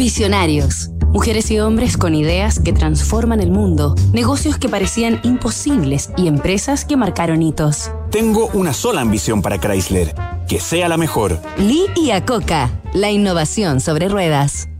Visionarios. Mujeres y hombres con ideas que transforman el mundo, negocios que parecían imposibles y empresas que marcaron hitos. Tengo una sola ambición para Chrysler, que sea la mejor. Lee y Acoca, la innovación sobre ruedas.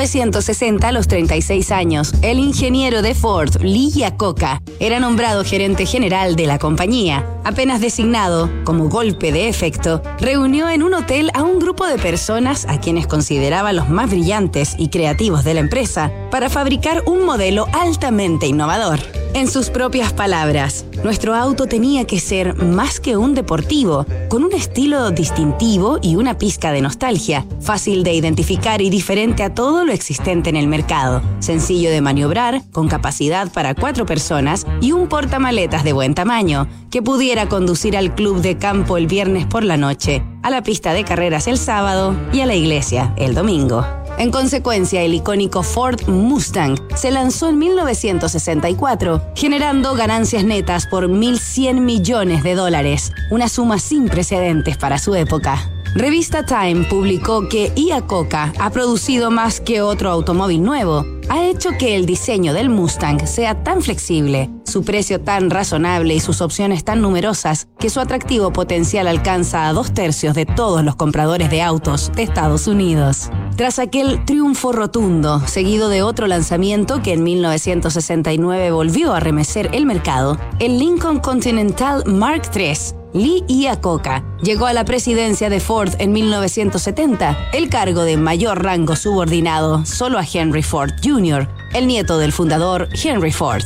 1960, a los 36 años, el ingeniero de Ford, Lee Iacocca, era nombrado gerente general de la compañía. Apenas designado, como golpe de efecto, reunió en un hotel a un grupo de personas a quienes consideraba los más brillantes y creativos de la empresa para fabricar un modelo altamente innovador. En sus propias palabras, nuestro auto tenía que ser más que un deportivo, con un estilo distintivo y una pizca de nostalgia, fácil de identificar y diferente a todo lo existente en el mercado, sencillo de maniobrar, con capacidad para cuatro personas y un portamaletas de buen tamaño, que pudiera conducir al club de campo el viernes por la noche, a la pista de carreras el sábado y a la iglesia el domingo. En consecuencia, el icónico Ford Mustang se lanzó en 1964, generando ganancias netas por 1.100 millones de dólares, una suma sin precedentes para su época. Revista Time publicó que Iacocca ha producido más que otro automóvil nuevo. Ha hecho que el diseño del Mustang sea tan flexible, su precio tan razonable y sus opciones tan numerosas que su atractivo potencial alcanza a dos tercios de todos los compradores de autos de Estados Unidos. Tras aquel triunfo rotundo, seguido de otro lanzamiento que en 1969 volvió a remecer el mercado, el Lincoln Continental Mark III Lee Iacocca llegó a la presidencia de Ford en 1970, el cargo de mayor rango subordinado solo a Henry Ford Jr., el nieto del fundador Henry Ford.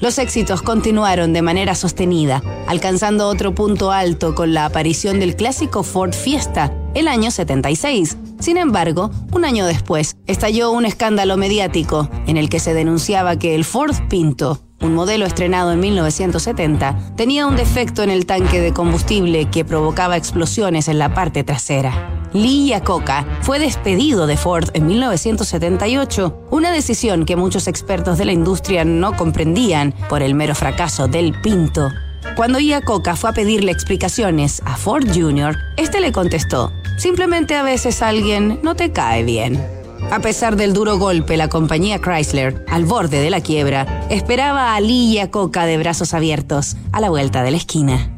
Los éxitos continuaron de manera sostenida, alcanzando otro punto alto con la aparición del clásico Ford Fiesta el año 76. Sin embargo, un año después, estalló un escándalo mediático en el que se denunciaba que el Ford Pinto, un modelo estrenado en 1970, tenía un defecto en el tanque de combustible que provocaba explosiones en la parte trasera. Lee Iacocca fue despedido de Ford en 1978, una decisión que muchos expertos de la industria no comprendían por el mero fracaso del Pinto. Cuando Iacocca fue a pedirle explicaciones a Ford Jr., este le contestó, simplemente a veces alguien no te cae bien. A pesar del duro golpe, la compañía Chrysler, al borde de la quiebra, esperaba a Lee y a Coca de brazos abiertos a la vuelta de la esquina.